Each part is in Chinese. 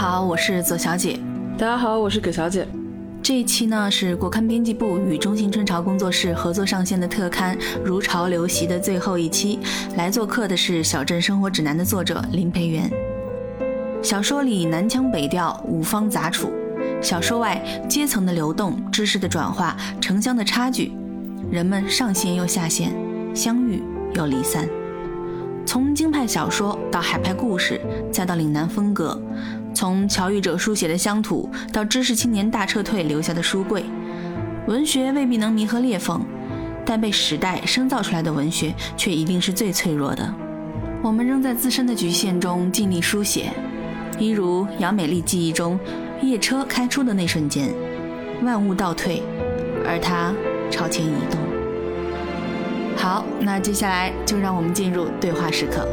好，我是左小姐。大家好，我是葛小姐。这一期呢是国刊编辑部与中信春潮工作室合作上线的特刊《如潮流习》的最后一期。来做客的是《小镇生活指南》的作者林培元。小说里南腔北调，五方杂处；小说外阶层的流动、知识的转化、城乡的差距，人们上线又下线，相遇又离散。从京派小说到海派故事，再到岭南风格。从乔玉者书写的乡土，到知识青年大撤退留下的书柜，文学未必能弥合裂缝，但被时代生造出来的文学却一定是最脆弱的。我们仍在自身的局限中尽力书写，一如杨美丽记忆中，夜车开出的那瞬间，万物倒退，而它朝前移动。好，那接下来就让我们进入对话时刻。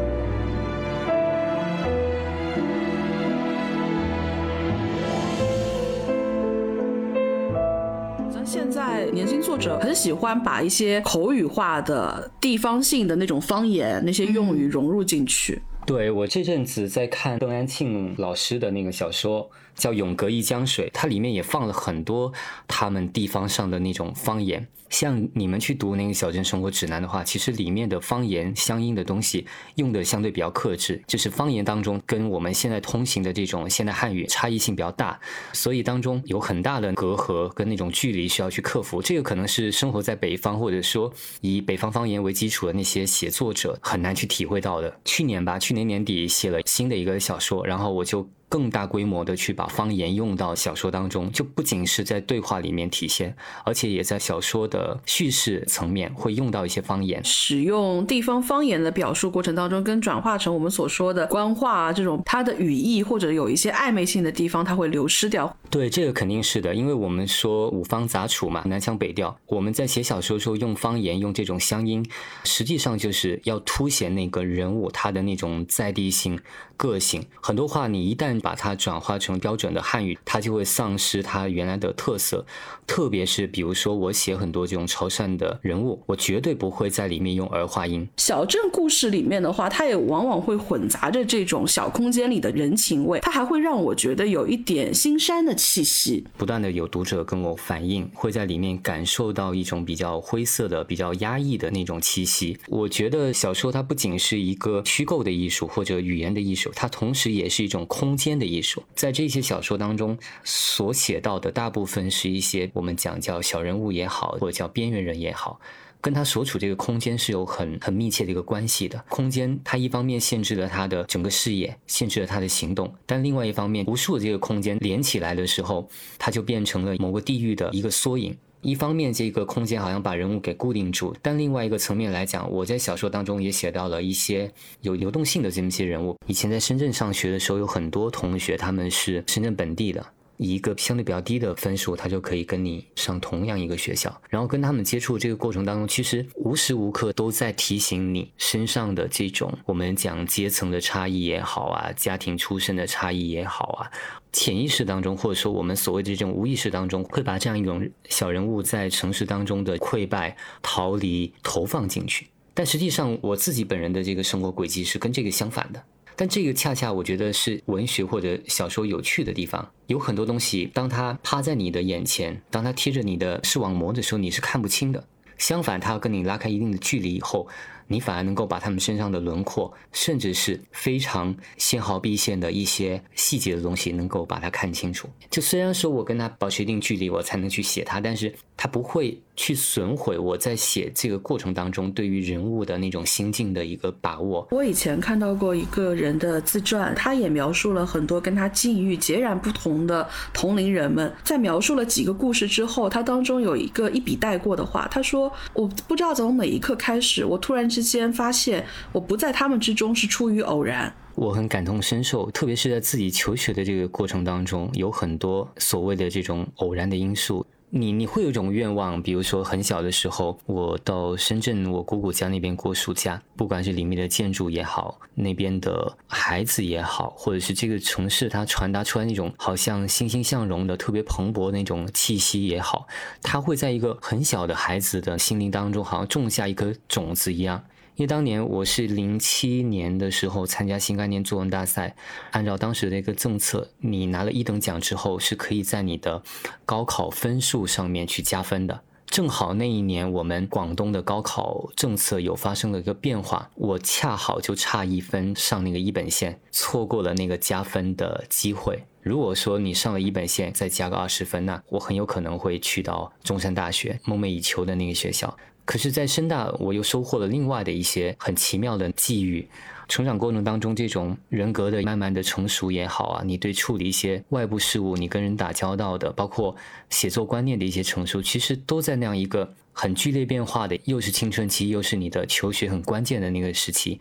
年轻作者很喜欢把一些口语化的地方性的那种方言那些用语融入进去。对我这阵子在看邓安庆老师的那个小说。叫《永隔一江水》，它里面也放了很多他们地方上的那种方言。像你们去读那个《小镇生活指南》的话，其实里面的方言相应的东西用的相对比较克制，就是方言当中跟我们现在通行的这种现代汉语差异性比较大，所以当中有很大的隔阂跟那种距离需要去克服。这个可能是生活在北方或者说以北方方言为基础的那些写作者很难去体会到的。去年吧，去年年底写了新的一个小说，然后我就。更大规模的去把方言用到小说当中，就不仅是在对话里面体现，而且也在小说的叙事层面会用到一些方言。使用地方方言的表述过程当中，跟转化成我们所说的官话啊这种，它的语义或者有一些暧昧性的地方，它会流失掉。对，这个肯定是的，因为我们说五方杂处嘛，南腔北调。我们在写小说时候用方言，用这种乡音，实际上就是要凸显那个人物他的那种在地性、个性。很多话你一旦把它转化成标准的汉语，它就会丧失它原来的特色。特别是比如说，我写很多这种潮汕的人物，我绝对不会在里面用儿化音。小镇故事里面的话，它也往往会混杂着这种小空间里的人情味，它还会让我觉得有一点新山的气息。不断的有读者跟我反映，会在里面感受到一种比较灰色的、比较压抑的那种气息。我觉得小说它不仅是一个虚构的艺术或者语言的艺术，它同时也是一种空间。的艺术，在这些小说当中所写到的大部分是一些我们讲叫小人物也好，或者叫边缘人也好，跟他所处这个空间是有很很密切的一个关系的。空间它一方面限制了他的整个视野，限制了他的行动，但另外一方面，无数的这个空间连起来的时候，它就变成了某个地域的一个缩影。一方面，这个空间好像把人物给固定住，但另外一个层面来讲，我在小说当中也写到了一些有流动性的这么些人物。以前在深圳上学的时候，有很多同学他们是深圳本地的。以一个相对比较低的分数，他就可以跟你上同样一个学校。然后跟他们接触这个过程当中，其实无时无刻都在提醒你身上的这种我们讲阶层的差异也好啊，家庭出身的差异也好啊，潜意识当中或者说我们所谓的这种无意识当中，会把这样一种小人物在城市当中的溃败、逃离投放进去。但实际上，我自己本人的这个生活轨迹是跟这个相反的。但这个恰恰我觉得是文学或者小说有趣的地方，有很多东西，当它趴在你的眼前，当它贴着你的视网膜的时候，你是看不清的。相反，它要跟你拉开一定的距离以后。你反而能够把他们身上的轮廓，甚至是非常纤毫毕现的一些细节的东西，能够把它看清楚。就虽然说我跟他保持一定距离，我才能去写他，但是他不会去损毁我在写这个过程当中对于人物的那种心境的一个把握。我以前看到过一个人的自传，他也描述了很多跟他境遇截然不同的同龄人们，在描述了几个故事之后，他当中有一个一笔带过的话，他说：“我不知道从哪一刻开始，我突然。”之间发现我不在他们之中是出于偶然，我很感同身受，特别是在自己求学的这个过程当中，有很多所谓的这种偶然的因素。你你会有一种愿望，比如说很小的时候，我到深圳我姑姑家那边过暑假，不管是里面的建筑也好，那边的孩子也好，或者是这个城市它传达出来那种好像欣欣向荣的特别蓬勃那种气息也好，它会在一个很小的孩子的心灵当中，好像种下一颗种子一样。因为当年我是零七年的时候参加新概念作文大赛，按照当时的一个政策，你拿了一等奖之后是可以在你的高考分数上面去加分的。正好那一年我们广东的高考政策有发生了一个变化，我恰好就差一分上那个一本线，错过了那个加分的机会。如果说你上了一本线再加个二十分，那我很有可能会去到中山大学梦寐以求的那个学校。可是，在深大我又收获了另外的一些很奇妙的际遇。成长过程当中，这种人格的慢慢的成熟也好啊，你对处理一些外部事物，你跟人打交道的，包括写作观念的一些成熟，其实都在那样一个很剧烈变化的，又是青春期，又是你的求学很关键的那个时期。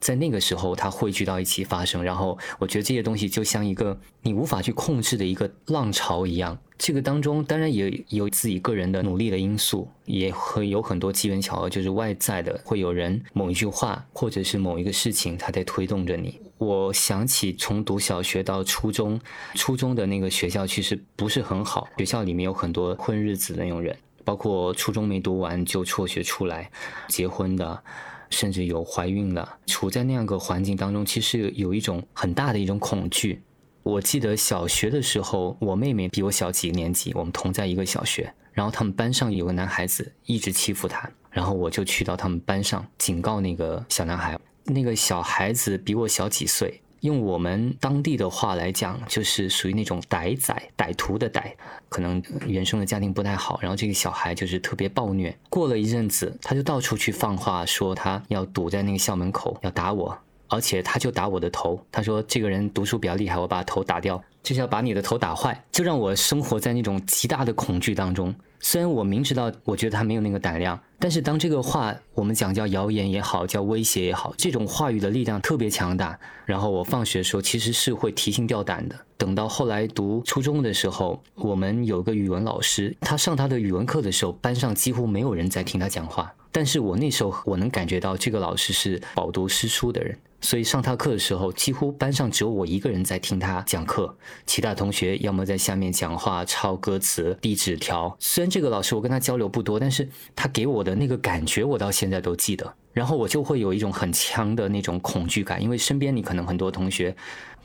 在那个时候，它汇聚到一起发生，然后我觉得这些东西就像一个你无法去控制的一个浪潮一样。这个当中当然也有自己个人的努力的因素，也会有很多机缘巧合，就是外在的，会有人某一句话或者是某一个事情，它在推动着你。我想起从读小学到初中，初中的那个学校其实不是很好，学校里面有很多混日子的那种人，包括初中没读完就辍学出来结婚的。甚至有怀孕了，处在那样个环境当中，其实有一种很大的一种恐惧。我记得小学的时候，我妹妹比我小几个年级，我们同在一个小学，然后他们班上有个男孩子一直欺负她，然后我就去到他们班上警告那个小男孩，那个小孩子比我小几岁。用我们当地的话来讲，就是属于那种歹仔、歹徒的歹，可能原生的家庭不太好，然后这个小孩就是特别暴虐。过了一阵子，他就到处去放话，说他要堵在那个校门口要打我，而且他就打我的头。他说这个人读书比较厉害，我把头打掉，就是要把你的头打坏，就让我生活在那种极大的恐惧当中。虽然我明知道，我觉得他没有那个胆量，但是当这个话我们讲叫谣言也好，叫威胁也好，这种话语的力量特别强大。然后我放学的时候其实是会提心吊胆的。等到后来读初中的时候，我们有个语文老师，他上他的语文课的时候，班上几乎没有人在听他讲话。但是我那时候我能感觉到这个老师是饱读诗书的人。所以上他课的时候，几乎班上只有我一个人在听他讲课，其他同学要么在下面讲话、抄歌词、递纸条。虽然这个老师我跟他交流不多，但是他给我的那个感觉，我到现在都记得。然后我就会有一种很强的那种恐惧感，因为身边你可能很多同学。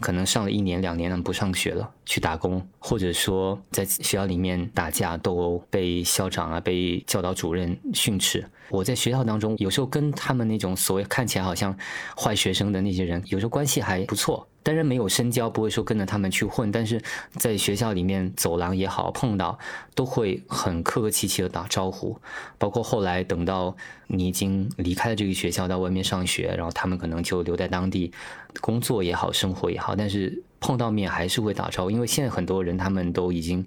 可能上了一年两年了不上学了，去打工，或者说在学校里面打架斗殴，被校长啊、被教导主任训斥。我在学校当中，有时候跟他们那种所谓看起来好像坏学生的那些人，有时候关系还不错。当然没有深交，不会说跟着他们去混，但是在学校里面走廊也好，碰到都会很客客气气的打招呼。包括后来等到你已经离开了这个学校，到外面上学，然后他们可能就留在当地工作也好，生活也好，但是碰到面还是会打招呼，因为现在很多人他们都已经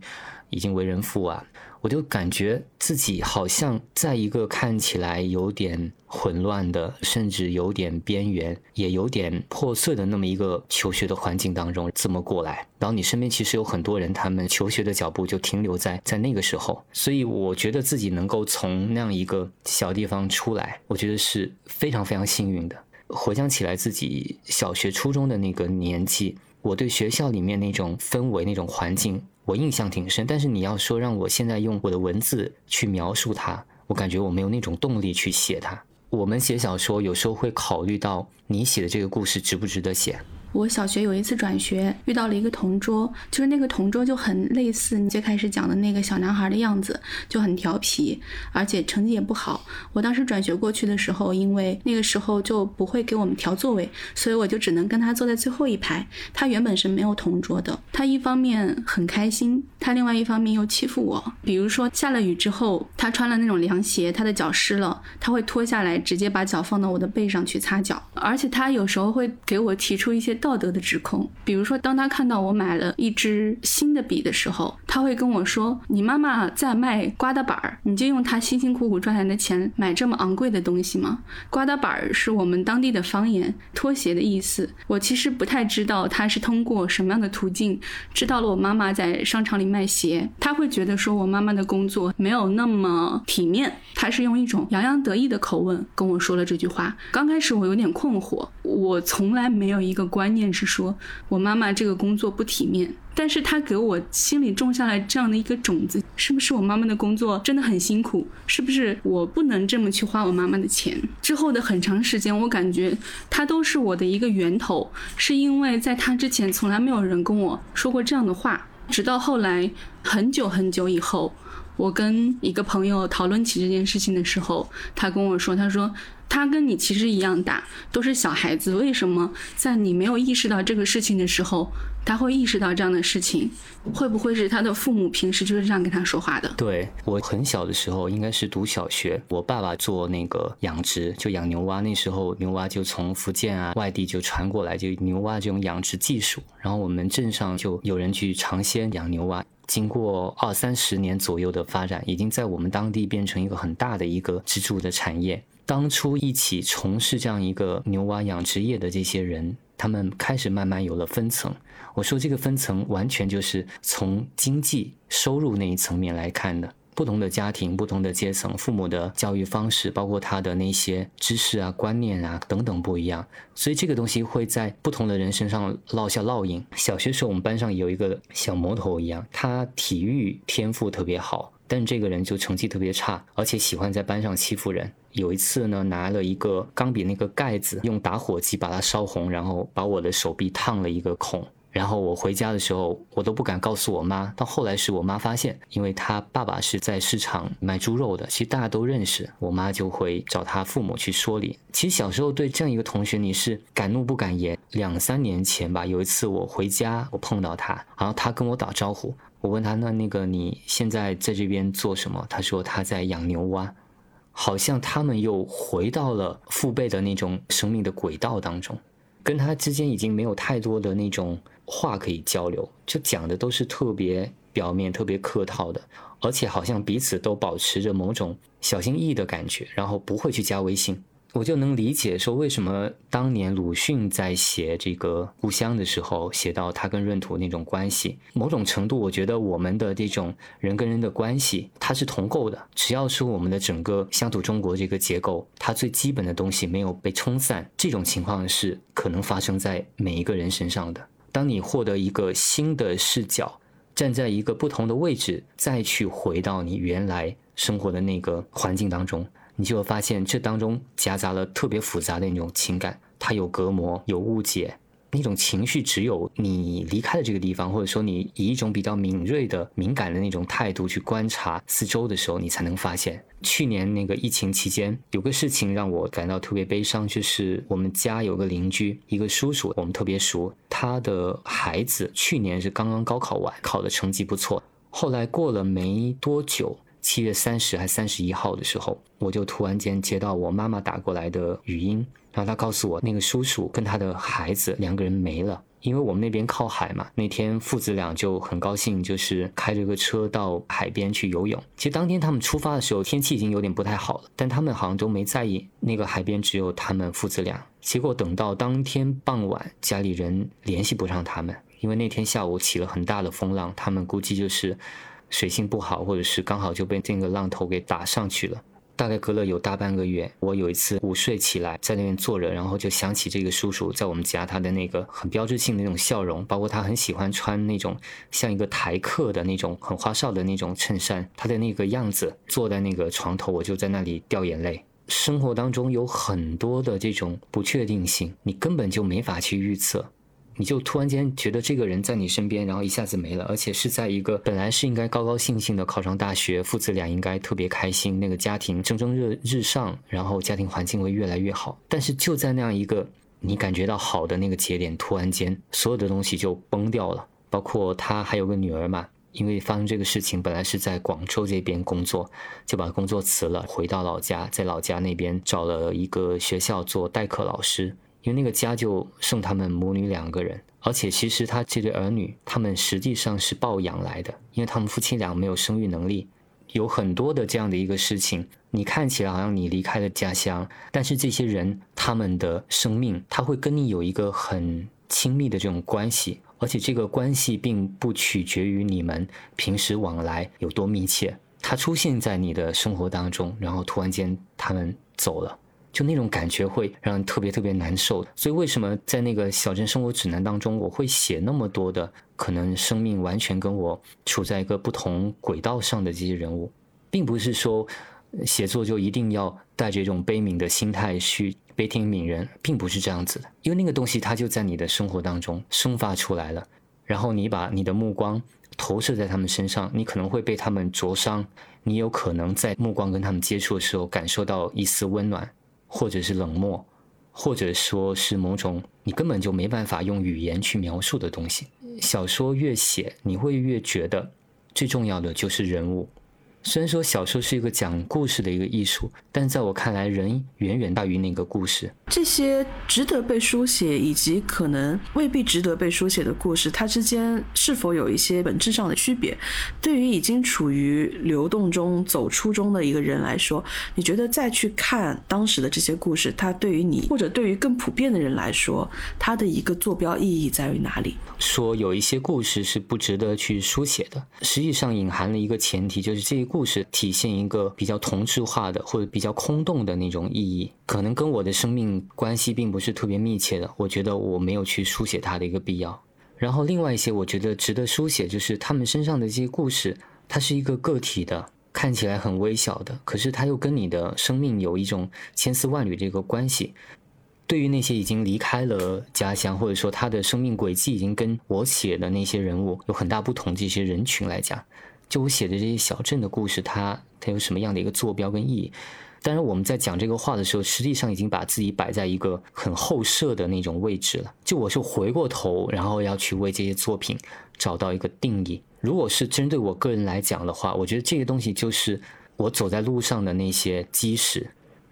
已经为人父啊。我就感觉自己好像在一个看起来有点混乱的，甚至有点边缘，也有点破碎的那么一个求学的环境当中，这么过来。然后你身边其实有很多人，他们求学的脚步就停留在在那个时候。所以我觉得自己能够从那样一个小地方出来，我觉得是非常非常幸运的。回想起来，自己小学、初中的那个年纪，我对学校里面那种氛围、那种环境。我印象挺深，但是你要说让我现在用我的文字去描述它，我感觉我没有那种动力去写它。我们写小说有时候会考虑到你写的这个故事值不值得写。我小学有一次转学，遇到了一个同桌，就是那个同桌就很类似你最开始讲的那个小男孩的样子，就很调皮，而且成绩也不好。我当时转学过去的时候，因为那个时候就不会给我们调座位，所以我就只能跟他坐在最后一排。他原本是没有同桌的，他一方面很开心，他另外一方面又欺负我。比如说下了雨之后，他穿了那种凉鞋，他的脚湿了，他会脱下来，直接把脚放到我的背上去擦脚，而且他有时候会给我提出一些。道德的指控，比如说，当他看到我买了一支新的笔的时候，他会跟我说：“你妈妈在卖刮大板儿，你就用她辛辛苦苦赚来的钱买这么昂贵的东西吗？”刮大板儿是我们当地的方言，拖鞋的意思。我其实不太知道他是通过什么样的途径知道了我妈妈在商场里卖鞋。他会觉得说我妈妈的工作没有那么体面，他是用一种洋洋得意的口吻跟我说了这句话。刚开始我有点困惑，我从来没有一个观。念是说，我妈妈这个工作不体面，但是他给我心里种下来这样的一个种子，是不是我妈妈的工作真的很辛苦？是不是我不能这么去花我妈妈的钱？之后的很长时间，我感觉他都是我的一个源头，是因为在他之前从来没有人跟我说过这样的话，直到后来很久很久以后，我跟一个朋友讨论起这件事情的时候，他跟我说，他说。他跟你其实一样大，都是小孩子。为什么在你没有意识到这个事情的时候，他会意识到这样的事情？会不会是他的父母平时就是这样跟他说话的？对我很小的时候，应该是读小学，我爸爸做那个养殖，就养牛蛙。那时候牛蛙就从福建啊外地就传过来，就牛蛙这种养殖技术。然后我们镇上就有人去尝鲜养牛蛙。经过二三十年左右的发展，已经在我们当地变成一个很大的一个支柱的产业。当初一起从事这样一个牛蛙养殖业的这些人，他们开始慢慢有了分层。我说这个分层完全就是从经济收入那一层面来看的。不同的家庭、不同的阶层，父母的教育方式，包括他的那些知识啊、观念啊等等不一样，所以这个东西会在不同的人身上烙下烙印。小学时候我们班上有一个小魔头一样，他体育天赋特别好。但这个人就成绩特别差，而且喜欢在班上欺负人。有一次呢，拿了一个钢笔那个盖子，用打火机把它烧红，然后把我的手臂烫了一个孔。然后我回家的时候，我都不敢告诉我妈。到后来是我妈发现，因为他爸爸是在市场卖猪肉的，其实大家都认识。我妈就会找他父母去说理。其实小时候对这样一个同学，你是敢怒不敢言。两三年前吧，有一次我回家，我碰到他，然后他跟我打招呼。我问他：“那那个你现在在这边做什么？”他说：“他在养牛蛙。”好像他们又回到了父辈的那种生命的轨道当中，跟他之间已经没有太多的那种话可以交流，就讲的都是特别表面、特别客套的，而且好像彼此都保持着某种小心翼翼的感觉，然后不会去加微信。我就能理解说，为什么当年鲁迅在写这个故乡的时候，写到他跟闰土那种关系。某种程度，我觉得我们的这种人跟人的关系，它是同构的。只要是我们的整个乡土中国这个结构，它最基本的东西没有被冲散，这种情况是可能发生在每一个人身上的。当你获得一个新的视角，站在一个不同的位置，再去回到你原来生活的那个环境当中。你就会发现，这当中夹杂了特别复杂的那种情感，它有隔膜，有误解，那种情绪只有你离开了这个地方，或者说你以一种比较敏锐的、敏感的那种态度去观察四周的时候，你才能发现。去年那个疫情期间，有个事情让我感到特别悲伤，就是我们家有个邻居，一个叔叔，我们特别熟，他的孩子去年是刚刚高考完，考的成绩不错，后来过了没多久。七月三十还三十一号的时候，我就突然间接到我妈妈打过来的语音，然后她告诉我，那个叔叔跟他的孩子两个人没了。因为我们那边靠海嘛，那天父子俩就很高兴，就是开着个车到海边去游泳。其实当天他们出发的时候，天气已经有点不太好了，但他们好像都没在意。那个海边只有他们父子俩。结果等到当天傍晚，家里人联系不上他们，因为那天下午起了很大的风浪，他们估计就是。水性不好，或者是刚好就被这个浪头给打上去了。大概隔了有大半个月，我有一次午睡起来，在那边坐着，然后就想起这个叔叔在我们家他的那个很标志性的那种笑容，包括他很喜欢穿那种像一个台客的那种很花哨的那种衬衫，他的那个样子，坐在那个床头，我就在那里掉眼泪。生活当中有很多的这种不确定性，你根本就没法去预测。你就突然间觉得这个人在你身边，然后一下子没了，而且是在一个本来是应该高高兴兴的考上大学，父子俩应该特别开心，那个家庭蒸蒸日日上，然后家庭环境会越来越好。但是就在那样一个你感觉到好的那个节点，突然间所有的东西就崩掉了。包括他还有个女儿嘛，因为发生这个事情，本来是在广州这边工作，就把工作辞了，回到老家，在老家那边找了一个学校做代课老师。因为那个家就剩他们母女两个人，而且其实他这对儿女，他们实际上是抱养来的，因为他们夫妻俩没有生育能力，有很多的这样的一个事情。你看起来好像你离开了家乡，但是这些人他们的生命，他会跟你有一个很亲密的这种关系，而且这个关系并不取决于你们平时往来有多密切，他出现在你的生活当中，然后突然间他们走了。就那种感觉会让人特别特别难受。所以为什么在那个小镇生活指南当中，我会写那么多的可能生命完全跟我处在一个不同轨道上的这些人物，并不是说写作就一定要带着一种悲悯的心态去悲天悯人，并不是这样子的。因为那个东西它就在你的生活当中生发出来了，然后你把你的目光投射在他们身上，你可能会被他们灼伤。你有可能在目光跟他们接触的时候，感受到一丝温暖，或者是冷漠，或者说是某种你根本就没办法用语言去描述的东西。小说越写，你会越觉得最重要的就是人物。虽然说小说是一个讲故事的一个艺术，但在我看来，人远远大于那个故事。这些值得被书写以及可能未必值得被书写的故事，它之间是否有一些本质上的区别？对于已经处于流动中、走出中的一个人来说，你觉得再去看当时的这些故事，它对于你或者对于更普遍的人来说，它的一个坐标意义在于哪里？说有一些故事是不值得去书写的，实际上隐含了一个前提，就是这些故事体现一个比较同质化的或者比较空洞的那种意义，可能跟我的生命关系并不是特别密切的。我觉得我没有去书写它的一个必要。然后另外一些我觉得值得书写，就是他们身上的这些故事，它是一个个体的，看起来很微小的，可是它又跟你的生命有一种千丝万缕的一个关系。对于那些已经离开了家乡，或者说他的生命轨迹已经跟我写的那些人物有很大不同，这些人群来讲，就我写的这些小镇的故事，它它有什么样的一个坐标跟意义？但是，我们在讲这个话的时候，实际上已经把自己摆在一个很后设的那种位置了。就我是回过头，然后要去为这些作品找到一个定义。如果是针对我个人来讲的话，我觉得这个东西就是我走在路上的那些基石。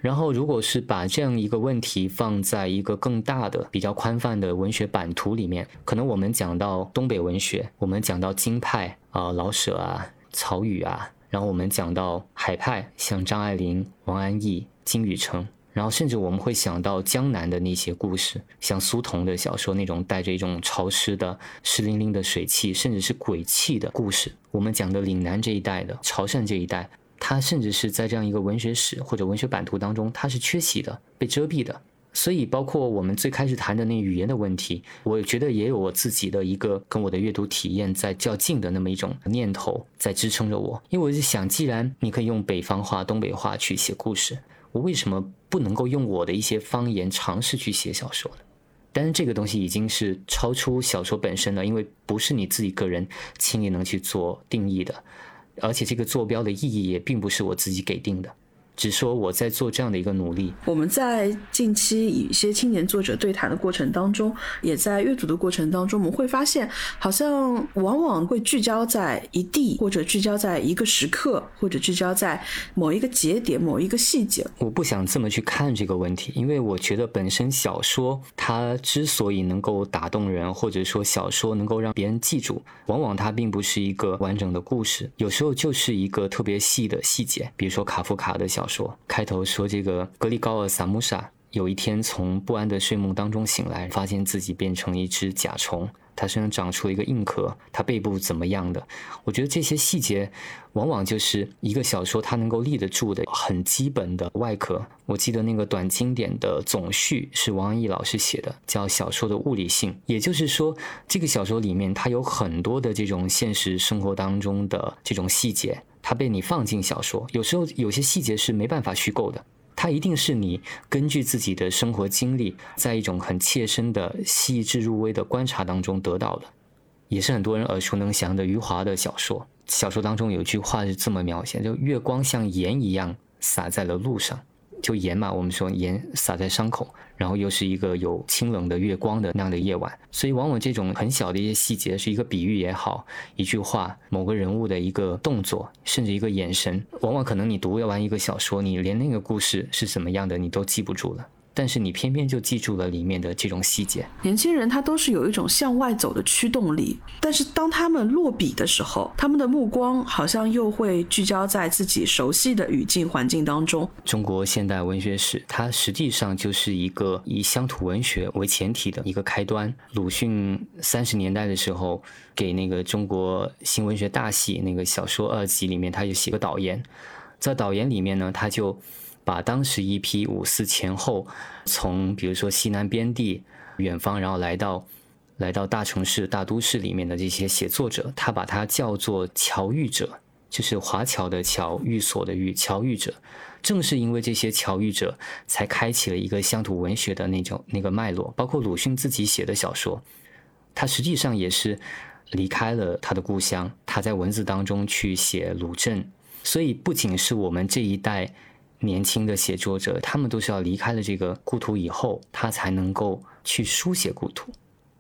然后，如果是把这样一个问题放在一个更大的、比较宽泛的文学版图里面，可能我们讲到东北文学，我们讲到京派啊、老舍啊、曹禺啊，然后我们讲到海派，像张爱玲、王安忆、金宇澄，然后甚至我们会想到江南的那些故事，像苏童的小说那种带着一种潮湿的、湿淋淋的水汽，甚至是鬼气的故事。我们讲的岭南这一带的潮汕这一带。它甚至是在这样一个文学史或者文学版图当中，它是缺席的、被遮蔽的。所以，包括我们最开始谈的那语言的问题，我觉得也有我自己的一个跟我的阅读体验在较劲的那么一种念头在支撑着我。因为我就想，既然你可以用北方话、东北话去写故事，我为什么不能够用我的一些方言尝试去写小说呢？但是这个东西已经是超出小说本身了，因为不是你自己个人轻易能去做定义的。而且这个坐标的意义也并不是我自己给定的。只说我在做这样的一个努力。我们在近期与一些青年作者对谈的过程当中，也在阅读的过程当中，我们会发现，好像往往会聚焦在一地，或者聚焦在一个时刻，或者聚焦在某一个节点、某一个细节。我不想这么去看这个问题，因为我觉得本身小说它之所以能够打动人，或者说小说能够让别人记住，往往它并不是一个完整的故事，有时候就是一个特别细的细节，比如说卡夫卡的小。小说开头说这个格里高尔萨姆莎有一天从不安的睡梦当中醒来，发现自己变成一只甲虫，它身上长出了一个硬壳，它背部怎么样的？我觉得这些细节往往就是一个小说它能够立得住的很基本的外壳。我记得那个短经典的总序是王安忆老师写的，叫《小说的物理性》，也就是说这个小说里面它有很多的这种现实生活当中的这种细节。它被你放进小说，有时候有些细节是没办法虚构的，它一定是你根据自己的生活经历，在一种很切身的、细致入微的观察当中得到的，也是很多人耳熟能详的余华的小说。小说当中有句话是这么描写：就月光像盐一样洒在了路上。就盐嘛，我们说盐撒在伤口，然后又是一个有清冷的月光的那样的夜晚，所以往往这种很小的一些细节，是一个比喻也好，一句话，某个人物的一个动作，甚至一个眼神，往往可能你读完一个小说，你连那个故事是怎么样的你都记不住了。但是你偏偏就记住了里面的这种细节。年轻人他都是有一种向外走的驱动力，但是当他们落笔的时候，他们的目光好像又会聚焦在自己熟悉的语境环境当中。中国现代文学史，它实际上就是一个以乡土文学为前提的一个开端。鲁迅三十年代的时候，给那个中国新文学大系那个小说二集里面，他就写个导言，在导言里面呢，他就。把当时一批五四前后从比如说西南边地远方，然后来到来到大城市、大都市里面的这些写作者，他把它叫做侨寓者，就是华侨的侨、寓所的寓，侨寓者。正是因为这些侨寓者，才开启了一个乡土文学的那种那个脉络。包括鲁迅自己写的小说，他实际上也是离开了他的故乡，他在文字当中去写鲁镇。所以，不仅是我们这一代年轻的写作者，他们都是要离开了这个故土以后，他才能够去书写故土。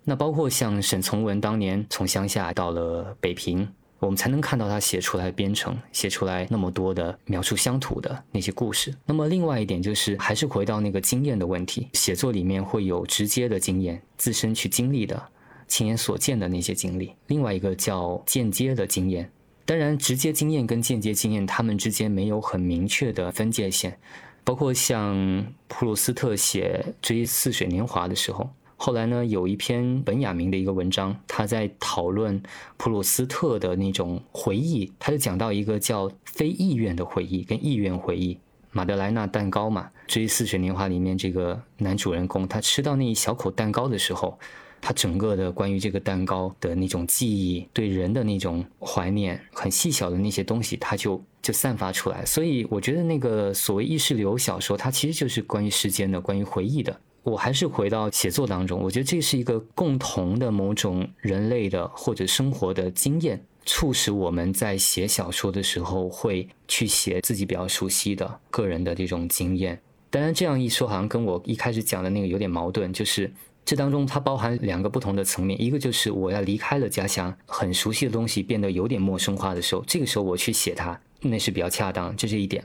那包括像沈从文当年从乡下到了北平。我们才能看到他写出来编程，写出来那么多的描述乡土的那些故事。那么另外一点就是，还是回到那个经验的问题。写作里面会有直接的经验，自身去经历的、亲眼所见的那些经历。另外一个叫间接的经验。当然，直接经验跟间接经验，他们之间没有很明确的分界线。包括像普鲁斯特写《追似水年华》的时候。后来呢，有一篇本雅明的一个文章，他在讨论普鲁斯特的那种回忆，他就讲到一个叫非意愿的回忆跟意愿回忆。马德莱纳蛋糕嘛，《追似水年华》里面这个男主人公，他吃到那一小口蛋糕的时候，他整个的关于这个蛋糕的那种记忆，对人的那种怀念，很细小的那些东西，他就就散发出来。所以我觉得那个所谓意识流小说，它其实就是关于时间的，关于回忆的。我还是回到写作当中，我觉得这是一个共同的某种人类的或者生活的经验，促使我们在写小说的时候会去写自己比较熟悉的个人的这种经验。当然，这样一说好像跟我一开始讲的那个有点矛盾，就是这当中它包含两个不同的层面，一个就是我要离开了家乡，很熟悉的东西变得有点陌生化的时候，这个时候我去写它。那是比较恰当，这是一点。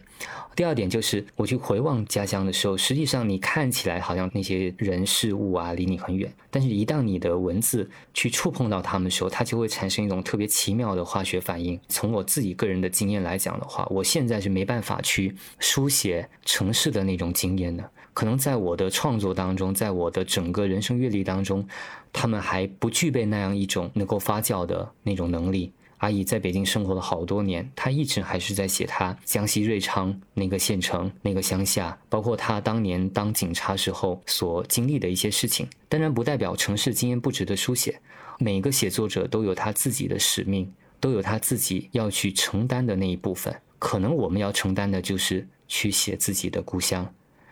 第二点就是我去回望家乡的时候，实际上你看起来好像那些人事物啊离你很远，但是一旦你的文字去触碰到他们的时候，它就会产生一种特别奇妙的化学反应。从我自己个人的经验来讲的话，我现在是没办法去书写城市的那种经验的，可能在我的创作当中，在我的整个人生阅历当中，他们还不具备那样一种能够发酵的那种能力。阿姨在北京生活了好多年，她一直还是在写她江西瑞昌那个县城、那个乡下，包括她当年当警察时候所经历的一些事情。当然，不代表城市经验不值得书写。每个写作者都有他自己的使命，都有他自己要去承担的那一部分。可能我们要承担的就是去写自己的故乡。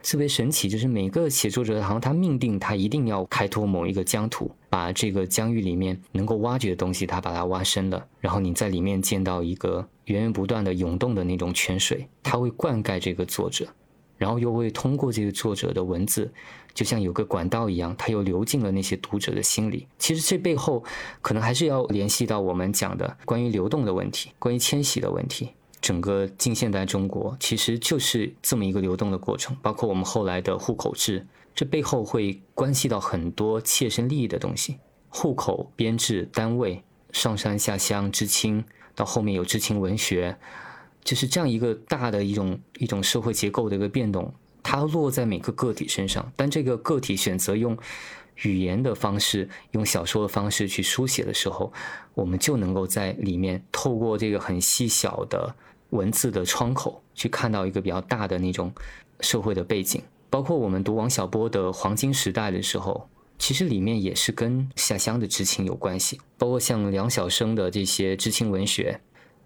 特别神奇，就是每个写作者好像他命定他一定要开拓某一个疆土，把这个疆域里面能够挖掘的东西，他把它挖深了，然后你在里面见到一个源源不断的涌动的那种泉水，它会灌溉这个作者，然后又会通过这个作者的文字，就像有个管道一样，它又流进了那些读者的心里。其实这背后可能还是要联系到我们讲的关于流动的问题，关于迁徙的问题。整个近现代中国其实就是这么一个流动的过程，包括我们后来的户口制，这背后会关系到很多切身利益的东西。户口编制单位，上山下乡知青，到后面有知青文学，就是这样一个大的一种一种社会结构的一个变动，它落在每个个体身上。但这个个体选择用语言的方式，用小说的方式去书写的时候，我们就能够在里面透过这个很细小的。文字的窗口去看到一个比较大的那种社会的背景，包括我们读王小波的《黄金时代》的时候，其实里面也是跟下乡的知青有关系。包括像梁晓声的这些知青文学，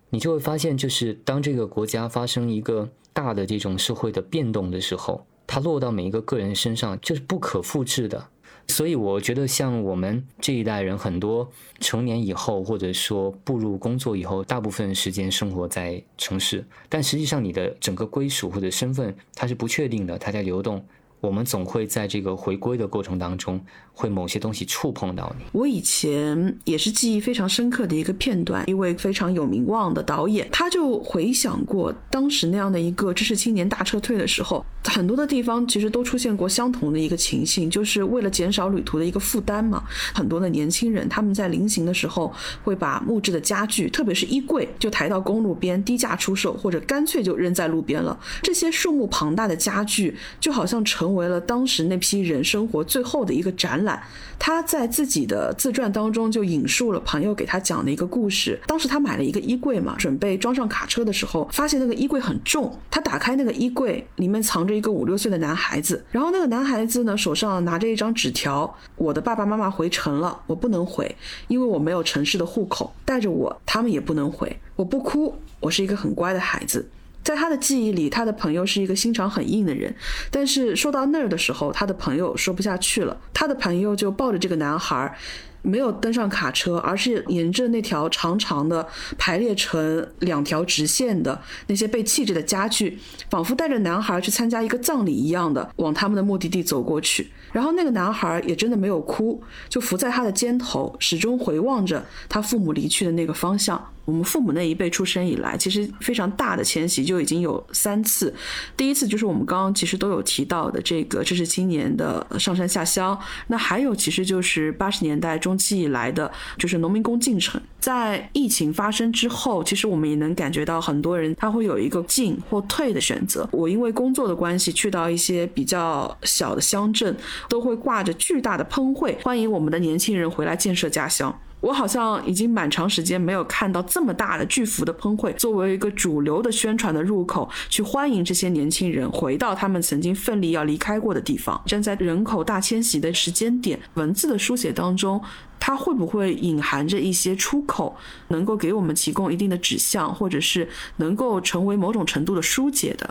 你就会发现，就是当这个国家发生一个大的这种社会的变动的时候，它落到每一个个人身上就是不可复制的。所以我觉得，像我们这一代人，很多成年以后，或者说步入工作以后，大部分时间生活在城市，但实际上你的整个归属或者身份，它是不确定的，它在流动。我们总会在这个回归的过程当中，会某些东西触碰到你。我以前也是记忆非常深刻的一个片段，一位非常有名望的导演，他就回想过当时那样的一个知识青年大撤退的时候，很多的地方其实都出现过相同的一个情形，就是为了减少旅途的一个负担嘛。很多的年轻人他们在临行的时候，会把木质的家具，特别是衣柜，就抬到公路边低价出售，或者干脆就扔在路边了。这些数目庞大的家具，就好像成成为了当时那批人生活最后的一个展览。他在自己的自传当中就引述了朋友给他讲的一个故事。当时他买了一个衣柜嘛，准备装上卡车的时候，发现那个衣柜很重。他打开那个衣柜，里面藏着一个五六岁的男孩子。然后那个男孩子呢，手上拿着一张纸条：“我的爸爸妈妈回城了，我不能回，因为我没有城市的户口，带着我他们也不能回。我不哭，我是一个很乖的孩子。”在他的记忆里，他的朋友是一个心肠很硬的人。但是说到那儿的时候，他的朋友说不下去了。他的朋友就抱着这个男孩，没有登上卡车，而是沿着那条长长的、排列成两条直线的那些被弃置的家具，仿佛带着男孩去参加一个葬礼一样的，往他们的目的地走过去。然后那个男孩也真的没有哭，就伏在他的肩头，始终回望着他父母离去的那个方向。我们父母那一辈出生以来，其实非常大的迁徙就已经有三次。第一次就是我们刚刚其实都有提到的这个，这是今年的上山下乡。那还有其实就是八十年代中期以来的，就是农民工进城。在疫情发生之后，其实我们也能感觉到很多人他会有一个进或退的选择。我因为工作的关系去到一些比较小的乡镇，都会挂着巨大的喷绘，欢迎我们的年轻人回来建设家乡。我好像已经蛮长时间没有看到这么大的巨幅的喷绘作为一个主流的宣传的入口，去欢迎这些年轻人回到他们曾经奋力要离开过的地方。站在人口大迁徙的时间点，文字的书写当中，它会不会隐含着一些出口，能够给我们提供一定的指向，或者是能够成为某种程度的疏解的？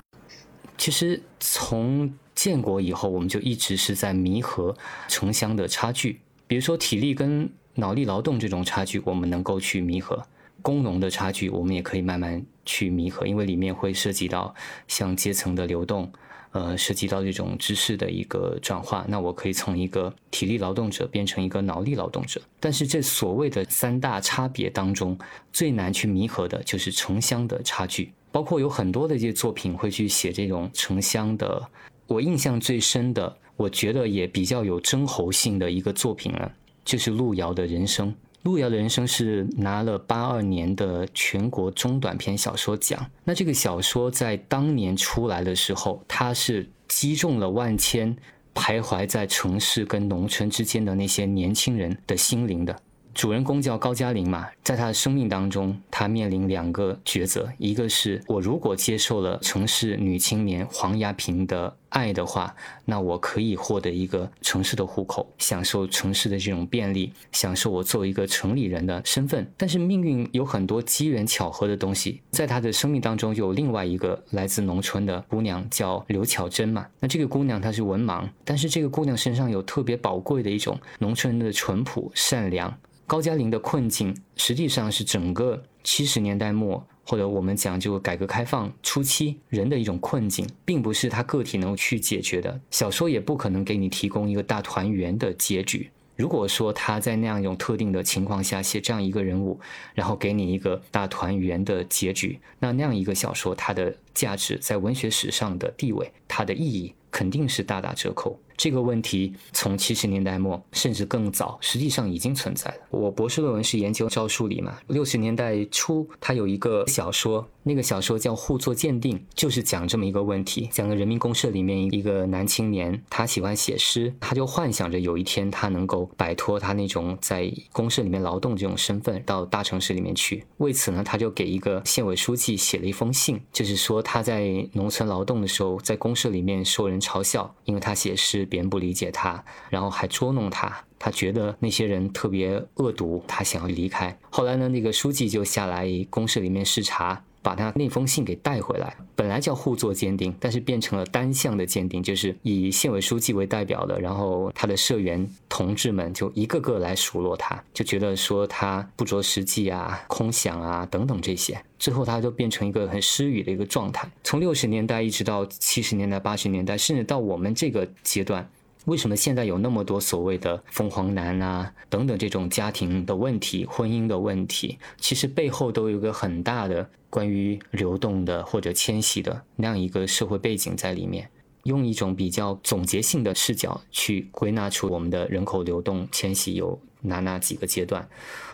其实从建国以后，我们就一直是在弥合城乡的差距，比如说体力跟。脑力劳动这种差距，我们能够去弥合；工农的差距，我们也可以慢慢去弥合，因为里面会涉及到像阶层的流动，呃，涉及到这种知识的一个转化。那我可以从一个体力劳动者变成一个脑力劳动者。但是这所谓的三大差别当中，最难去弥合的就是城乡的差距。包括有很多的这些作品会去写这种城乡的。我印象最深的，我觉得也比较有争侯性的一个作品了。就是路遥的人生，路遥的人生是拿了八二年的全国中短篇小说奖。那这个小说在当年出来的时候，它是击中了万千徘徊在城市跟农村之间的那些年轻人的心灵的。主人公叫高加林嘛，在他的生命当中，他面临两个抉择：一个是我如果接受了城市女青年黄亚萍的爱的话，那我可以获得一个城市的户口，享受城市的这种便利，享受我作为一个城里人的身份。但是命运有很多机缘巧合的东西，在他的生命当中有另外一个来自农村的姑娘叫刘巧珍嘛。那这个姑娘她是文盲，但是这个姑娘身上有特别宝贵的一种农村人的淳朴善良。高加林的困境实际上是整个七十年代末，或者我们讲就改革开放初期人的一种困境，并不是他个体能够去解决的。小说也不可能给你提供一个大团圆的结局。如果说他在那样一种特定的情况下写这样一个人物，然后给你一个大团圆的结局，那那样一个小说它的价值在文学史上的地位，它的意义肯定是大打折扣。这个问题从七十年代末甚至更早，实际上已经存在了。我博士论文是研究赵树理嘛，六十年代初他有一个小说，那个小说叫《互作鉴定》，就是讲这么一个问题，讲的人民公社里面一个男青年，他喜欢写诗，他就幻想着有一天他能够摆脱他那种在公社里面劳动这种身份，到大城市里面去。为此呢，他就给一个县委书记写了一封信，就是说他在农村劳动的时候，在公社里面受人嘲笑，因为他写诗。别人不理解他，然后还捉弄他，他觉得那些人特别恶毒，他想要离开。后来呢，那个书记就下来公社里面视察。把他那封信给带回来，本来叫互作鉴定，但是变成了单向的鉴定，就是以县委书记为代表的，然后他的社员同志们就一个个来数落他，就觉得说他不着实际啊、空想啊等等这些，最后他就变成一个很失语的一个状态。从六十年代一直到七十年代、八十年代，甚至到我们这个阶段。为什么现在有那么多所谓的凤凰男啊等等这种家庭的问题、婚姻的问题？其实背后都有一个很大的关于流动的或者迁徙的那样一个社会背景在里面。用一种比较总结性的视角去归纳出我们的人口流动迁徙有哪哪几个阶段。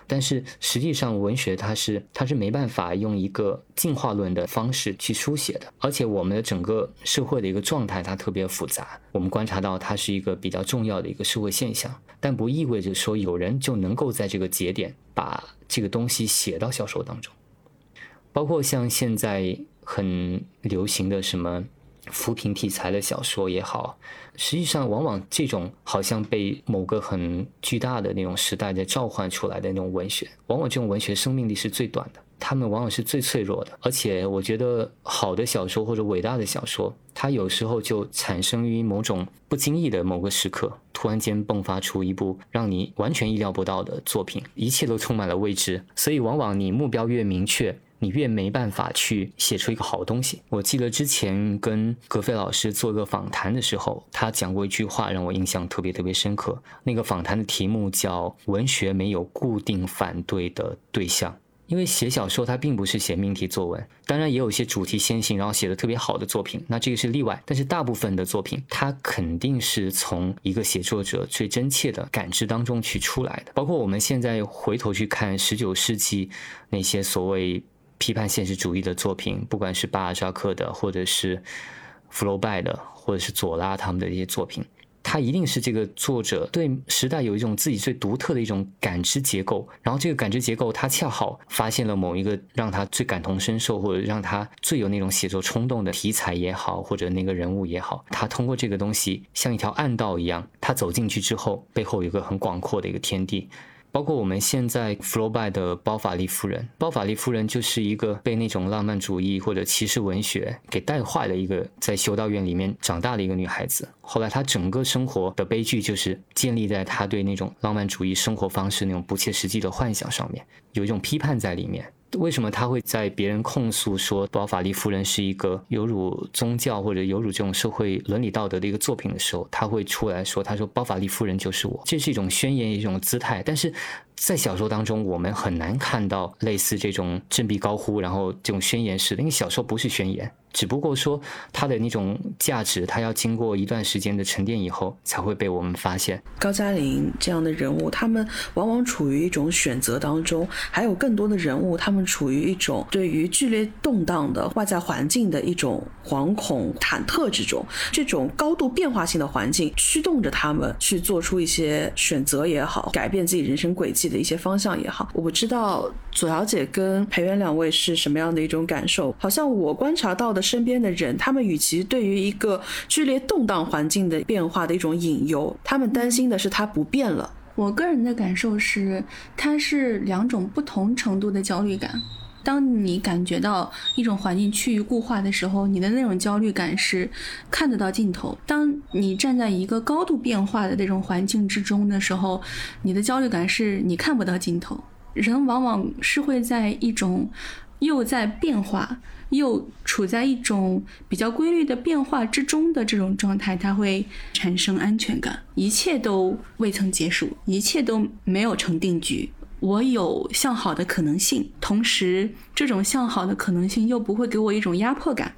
但是实际上，文学它是它是没办法用一个进化论的方式去书写的，而且我们的整个社会的一个状态它特别复杂，我们观察到它是一个比较重要的一个社会现象，但不意味着说有人就能够在这个节点把这个东西写到小说当中，包括像现在很流行的什么。扶贫题材的小说也好，实际上往往这种好像被某个很巨大的那种时代在召唤出来的那种文学，往往这种文学生命力是最短的，他们往往是最脆弱的。而且我觉得好的小说或者伟大的小说，它有时候就产生于某种不经意的某个时刻，突然间迸发出一部让你完全意料不到的作品，一切都充满了未知。所以往往你目标越明确。你越没办法去写出一个好东西。我记得之前跟格飞老师做个访谈的时候，他讲过一句话，让我印象特别特别深刻。那个访谈的题目叫“文学没有固定反对的对象”，因为写小说它并不是写命题作文，当然也有一些主题先行，然后写的特别好的作品，那这个是例外。但是大部分的作品，它肯定是从一个写作者最真切的感知当中去出来的。包括我们现在回头去看十九世纪那些所谓。批判现实主义的作品，不管是巴尔扎克的，或者是福楼拜的，或者是左拉他们的一些作品，他一定是这个作者对时代有一种自己最独特的一种感知结构，然后这个感知结构，他恰好发现了某一个让他最感同身受，或者让他最有那种写作冲动的题材也好，或者那个人物也好，他通过这个东西像一条暗道一样，他走进去之后，背后有一个很广阔的一个天地。包括我们现在弗罗拜的包法利夫人，包法利夫人就是一个被那种浪漫主义或者骑士文学给带坏的一个在修道院里面长大的一个女孩子。后来她整个生活的悲剧就是建立在她对那种浪漫主义生活方式那种不切实际的幻想上面，有一种批判在里面。为什么他会在别人控诉说包法利夫人是一个有辱宗教或者有辱这种社会伦理道德的一个作品的时候，他会出来说：“他说包法利夫人就是我。”这是一种宣言，一种姿态。但是在小说当中，我们很难看到类似这种振臂高呼，然后这种宣言式的，因为小说不是宣言。只不过说它的那种价值，它要经过一段时间的沉淀以后，才会被我们发现。高加林这样的人物，他们往往处于一种选择当中；还有更多的人物，他们处于一种对于剧烈动荡的外在环境的一种惶恐、忐忑之中。这种高度变化性的环境驱动着他们去做出一些选择也好，改变自己人生轨迹的一些方向也好。我不知道左小姐跟裴元两位是什么样的一种感受？好像我观察到的。身边的人，他们与其对于一个剧烈动荡环境的变化的一种引诱，他们担心的是它不变了。我个人的感受是，它是两种不同程度的焦虑感。当你感觉到一种环境趋于固化的时候，你的那种焦虑感是看得到尽头；当你站在一个高度变化的那种环境之中的时候，你的焦虑感是你看不到尽头。人往往是会在一种又在变化。又处在一种比较规律的变化之中的这种状态，它会产生安全感。一切都未曾结束，一切都没有成定局。我有向好的可能性，同时这种向好的可能性又不会给我一种压迫感。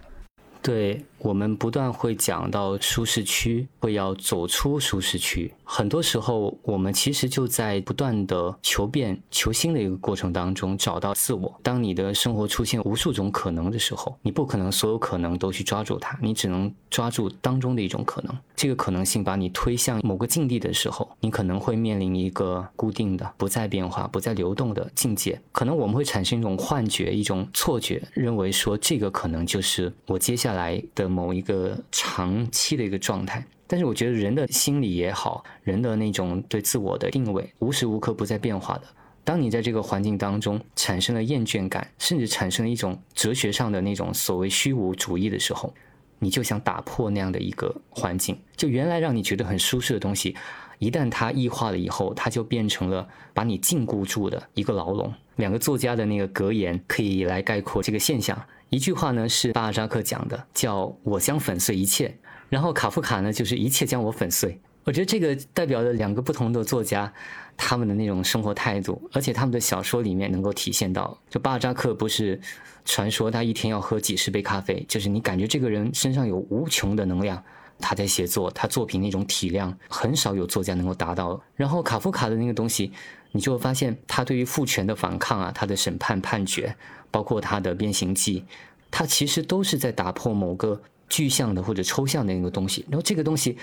对。我们不断会讲到舒适区，会要走出舒适区。很多时候，我们其实就在不断的求变、求新的一个过程当中找到自我。当你的生活出现无数种可能的时候，你不可能所有可能都去抓住它，你只能抓住当中的一种可能。这个可能性把你推向某个境地的时候，你可能会面临一个固定的、不再变化、不再流动的境界。可能我们会产生一种幻觉、一种错觉，认为说这个可能就是我接下来的。某一个长期的一个状态，但是我觉得人的心理也好，人的那种对自我的定位，无时无刻不在变化的。当你在这个环境当中产生了厌倦感，甚至产生了一种哲学上的那种所谓虚无主义的时候，你就想打破那样的一个环境。就原来让你觉得很舒适的东西，一旦它异化了以后，它就变成了把你禁锢住的一个牢笼。两个作家的那个格言可以来概括这个现象。一句话呢是巴尔扎克讲的，叫我将粉碎一切。然后卡夫卡呢就是一切将我粉碎。我觉得这个代表了两个不同的作家，他们的那种生活态度，而且他们的小说里面能够体现到。就巴尔扎克不是传说他一天要喝几十杯咖啡，就是你感觉这个人身上有无穷的能量。他在写作，他作品那种体量很少有作家能够达到。然后卡夫卡的那个东西，你就会发现他对于父权的反抗啊，他的审判判决，包括他的变形记，他其实都是在打破某个具象的或者抽象的那个东西。然后这个东西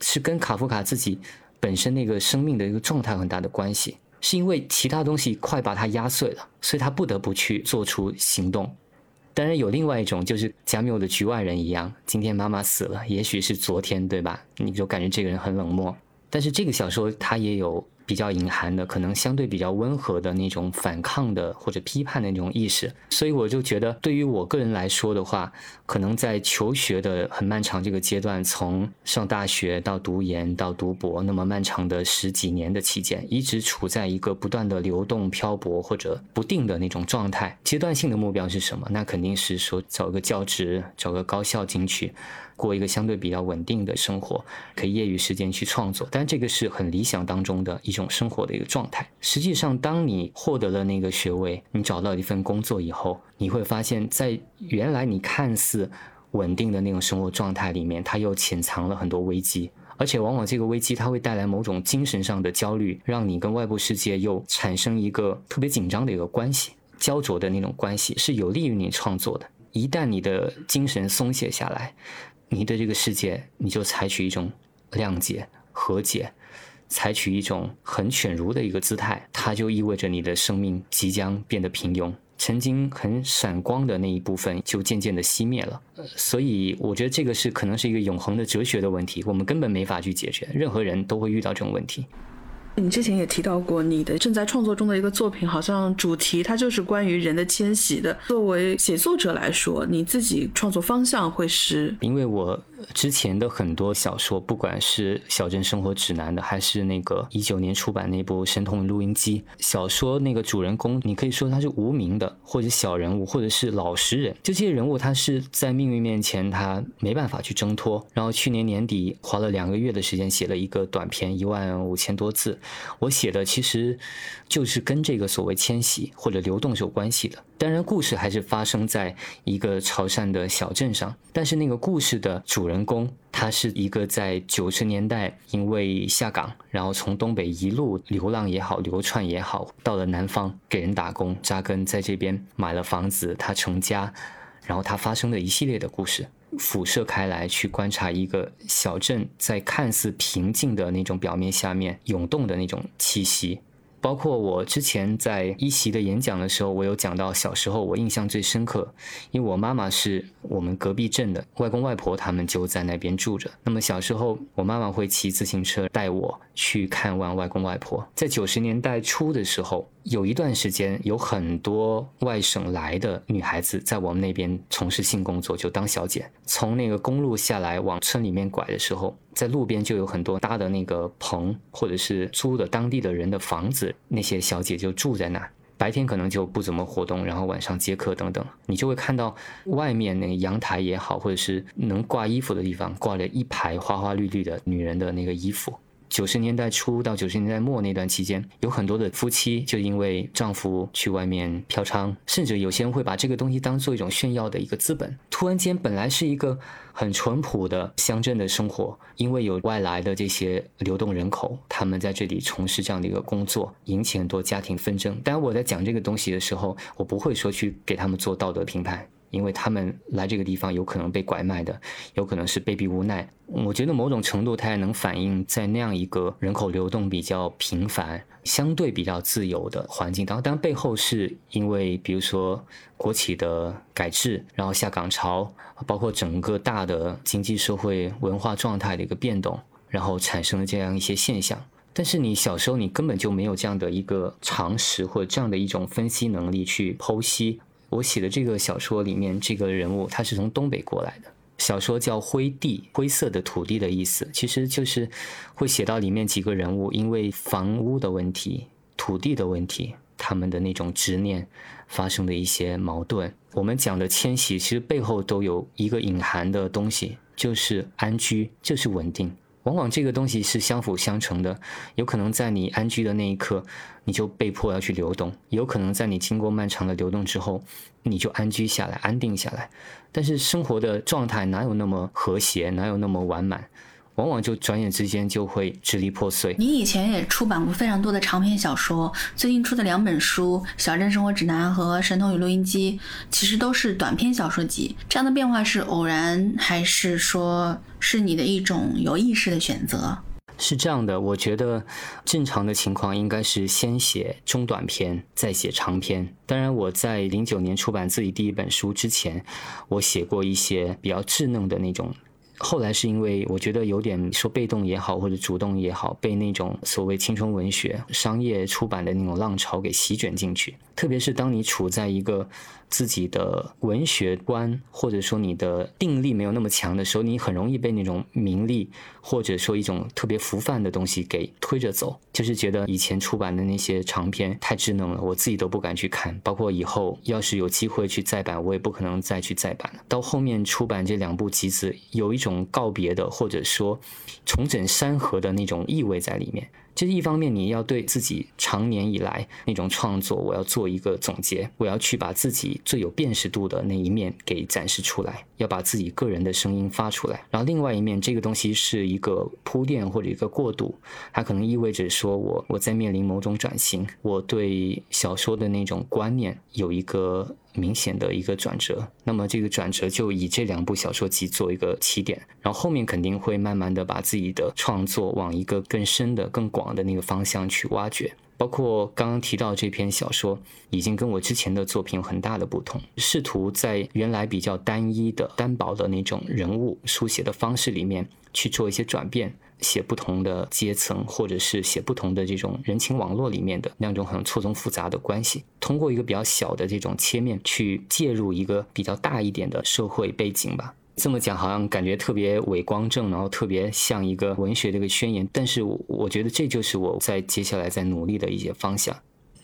是跟卡夫卡自己本身那个生命的一个状态很大的关系，是因为其他东西快把他压碎了，所以他不得不去做出行动。当然有另外一种，就是加缪的局外人一样，今天妈妈死了，也许是昨天，对吧？你就感觉这个人很冷漠。但是这个小说它也有。比较隐含的，可能相对比较温和的那种反抗的或者批判的那种意识，所以我就觉得，对于我个人来说的话，可能在求学的很漫长这个阶段，从上大学到读研到读博，那么漫长的十几年的期间，一直处在一个不断的流动、漂泊或者不定的那种状态。阶段性的目标是什么？那肯定是说找个教职，找个高校进去。过一个相对比较稳定的生活，可以业余时间去创作，但这个是很理想当中的一种生活的一个状态。实际上，当你获得了那个学位，你找到一份工作以后，你会发现在原来你看似稳定的那种生活状态里面，它又潜藏了很多危机，而且往往这个危机它会带来某种精神上的焦虑，让你跟外部世界又产生一个特别紧张的一个关系，焦灼的那种关系是有利于你创作的。一旦你的精神松懈下来，你对这个世界，你就采取一种谅解、和解，采取一种很犬儒的一个姿态，它就意味着你的生命即将变得平庸，曾经很闪光的那一部分就渐渐的熄灭了。所以，我觉得这个是可能是一个永恒的哲学的问题，我们根本没法去解决，任何人都会遇到这种问题。你之前也提到过，你的正在创作中的一个作品，好像主题它就是关于人的迁徙的。作为写作者来说，你自己创作方向会是？因为我。之前的很多小说，不管是《小镇生活指南》的，还是那个一九年出版那部《神童录音机》小说，那个主人公，你可以说他是无名的，或者小人物，或者是老实人。就这些人物，他是在命运面前，他没办法去挣脱。然后去年年底花了两个月的时间写了一个短篇，一万五千多字。我写的其实就是跟这个所谓迁徙或者流动是有关系的。当然，故事还是发生在一个潮汕的小镇上，但是那个故事的主人公，他是一个在九十年代因为下岗，然后从东北一路流浪也好，流窜也好，到了南方给人打工扎根，在这边买了房子，他成家，然后他发生的一系列的故事，辐射开来去观察一个小镇在看似平静的那种表面下面涌动的那种气息。包括我之前在一席的演讲的时候，我有讲到小时候我印象最深刻，因为我妈妈是我们隔壁镇的外公外婆，他们就在那边住着。那么小时候，我妈妈会骑自行车带我去看望外公外婆。在九十年代初的时候。有一段时间，有很多外省来的女孩子在我们那边从事性工作，就当小姐。从那个公路下来往村里面拐的时候，在路边就有很多搭的那个棚，或者是租的当地的人的房子，那些小姐就住在那。白天可能就不怎么活动，然后晚上接客等等，你就会看到外面那个阳台也好，或者是能挂衣服的地方，挂了一排花花绿绿的女人的那个衣服。九十年代初到九十年代末那段期间，有很多的夫妻就因为丈夫去外面嫖娼，甚至有些人会把这个东西当做一种炫耀的一个资本。突然间，本来是一个很淳朴的乡镇的生活，因为有外来的这些流动人口，他们在这里从事这样的一个工作，引起很多家庭纷争。当然，我在讲这个东西的时候，我不会说去给他们做道德评判。因为他们来这个地方有可能被拐卖的，有可能是被逼无奈。我觉得某种程度它也能反映在那样一个人口流动比较频繁、相对比较自由的环境当中。但背后是因为，比如说国企的改制，然后下岗潮，包括整个大的经济社会文化状态的一个变动，然后产生了这样一些现象。但是你小时候你根本就没有这样的一个常识或者这样的一种分析能力去剖析。我写的这个小说里面，这个人物他是从东北过来的。小说叫《灰地》，灰色的土地的意思，其实就是会写到里面几个人物因为房屋的问题、土地的问题，他们的那种执念发生的一些矛盾。我们讲的迁徙，其实背后都有一个隐含的东西，就是安居，就是稳定。往往这个东西是相辅相成的，有可能在你安居的那一刻，你就被迫要去流动；有可能在你经过漫长的流动之后，你就安居下来、安定下来。但是生活的状态哪有那么和谐，哪有那么完满？往往就转眼之间就会支离破碎。你以前也出版过非常多的长篇小说，最近出的两本书《小镇生活指南》和《神童与录音机》，其实都是短篇小说集。这样的变化是偶然，还是说是你的一种有意识的选择？是这样的，我觉得正常的情况应该是先写中短篇，再写长篇。当然，我在零九年出版自己第一本书之前，我写过一些比较稚嫩的那种。后来是因为我觉得有点说被动也好，或者主动也好，被那种所谓青春文学、商业出版的那种浪潮给席卷进去。特别是当你处在一个。自己的文学观，或者说你的定力没有那么强的时候，你很容易被那种名利，或者说一种特别浮泛的东西给推着走。就是觉得以前出版的那些长篇太稚嫩了，我自己都不敢去看。包括以后要是有机会去再版，我也不可能再去再版了。到后面出版这两部集子，有一种告别的，或者说重整山河的那种意味在里面。就是一方面，你要对自己长年以来那种创作，我要做一个总结，我要去把自己最有辨识度的那一面给展示出来，要把自己个人的声音发出来。然后另外一面，这个东西是一个铺垫或者一个过渡，它可能意味着说我我在面临某种转型，我对小说的那种观念有一个。明显的一个转折，那么这个转折就以这两部小说集做一个起点，然后后面肯定会慢慢的把自己的创作往一个更深的、更广的那个方向去挖掘。包括刚刚提到这篇小说，已经跟我之前的作品有很大的不同，试图在原来比较单一的、单薄的那种人物书写的方式里面去做一些转变。写不同的阶层，或者是写不同的这种人情网络里面的那种很错综复杂的关系，通过一个比较小的这种切面去介入一个比较大一点的社会背景吧。这么讲好像感觉特别伟光正，然后特别像一个文学的一个宣言。但是我觉得这就是我在接下来在努力的一些方向。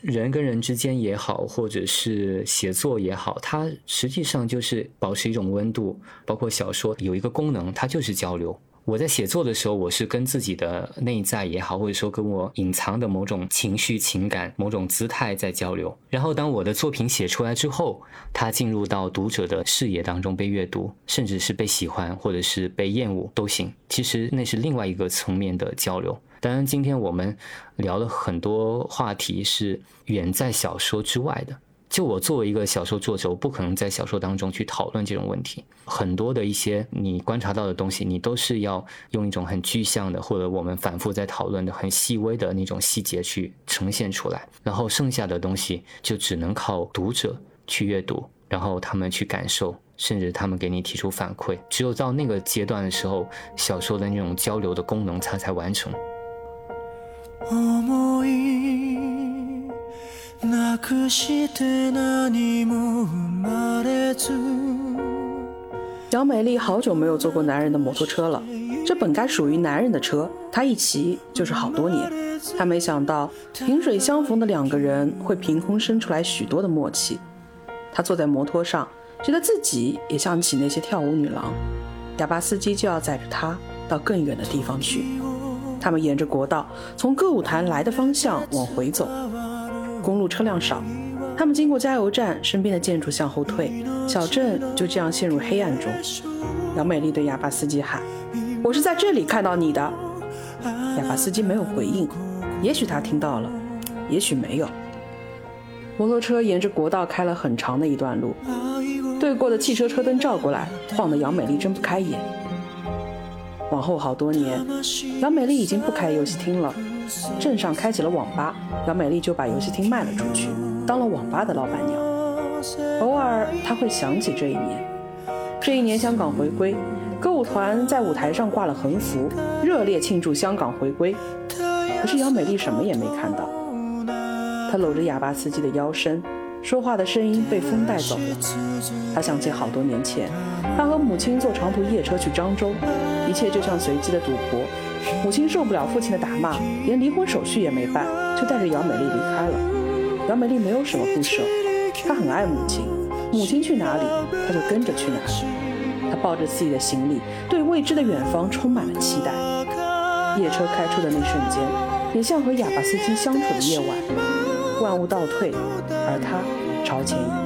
人跟人之间也好，或者是写作也好，它实际上就是保持一种温度。包括小说有一个功能，它就是交流。我在写作的时候，我是跟自己的内在也好，或者说跟我隐藏的某种情绪、情感、某种姿态在交流。然后，当我的作品写出来之后，它进入到读者的视野当中被阅读，甚至是被喜欢，或者是被厌恶都行。其实那是另外一个层面的交流。当然，今天我们聊了很多话题，是远在小说之外的。就我作为一个小说作者，我不可能在小说当中去讨论这种问题。很多的一些你观察到的东西，你都是要用一种很具象的，或者我们反复在讨论的很细微的那种细节去呈现出来。然后剩下的东西就只能靠读者去阅读，然后他们去感受，甚至他们给你提出反馈。只有到那个阶段的时候，小说的那种交流的功能它才完成。杨美丽好久没有坐过男人的摩托车了，这本该属于男人的车，她一骑就是好多年。她没想到萍水相逢的两个人会凭空生出来许多的默契。她坐在摩托上，觉得自己也像起那些跳舞女郎。哑巴司机就要载着她到更远的地方去。他们沿着国道从歌舞团来的方向往回走。公路车辆少，他们经过加油站，身边的建筑向后退，小镇就这样陷入黑暗中。杨美丽对哑巴司机喊：“我是在这里看到你的。”哑巴司机没有回应，也许他听到了，也许没有。摩托车沿着国道开了很长的一段路，对过的汽车车灯照过来，晃得杨美丽睁不开眼。往后好多年，杨美丽已经不开游戏厅了。镇上开起了网吧，杨美丽就把游戏厅卖了出去，当了网吧的老板娘。偶尔她会想起这一年，这一年香港回归，歌舞团在舞台上挂了横幅，热烈庆祝香港回归。可是杨美丽什么也没看到，她搂着哑巴司机的腰身，说话的声音被风带走了。她想起好多年前，她和母亲坐长途夜车去漳州，一切就像随机的赌博。母亲受不了父亲的打骂，连离婚手续也没办，就带着姚美丽离开了。姚美丽没有什么不舍，她很爱母亲，母亲去哪里，她就跟着去哪里。她抱着自己的行李，对未知的远方充满了期待。夜车开出的那瞬间，也像和哑巴司机相处的夜晚。万物倒退，而他朝前。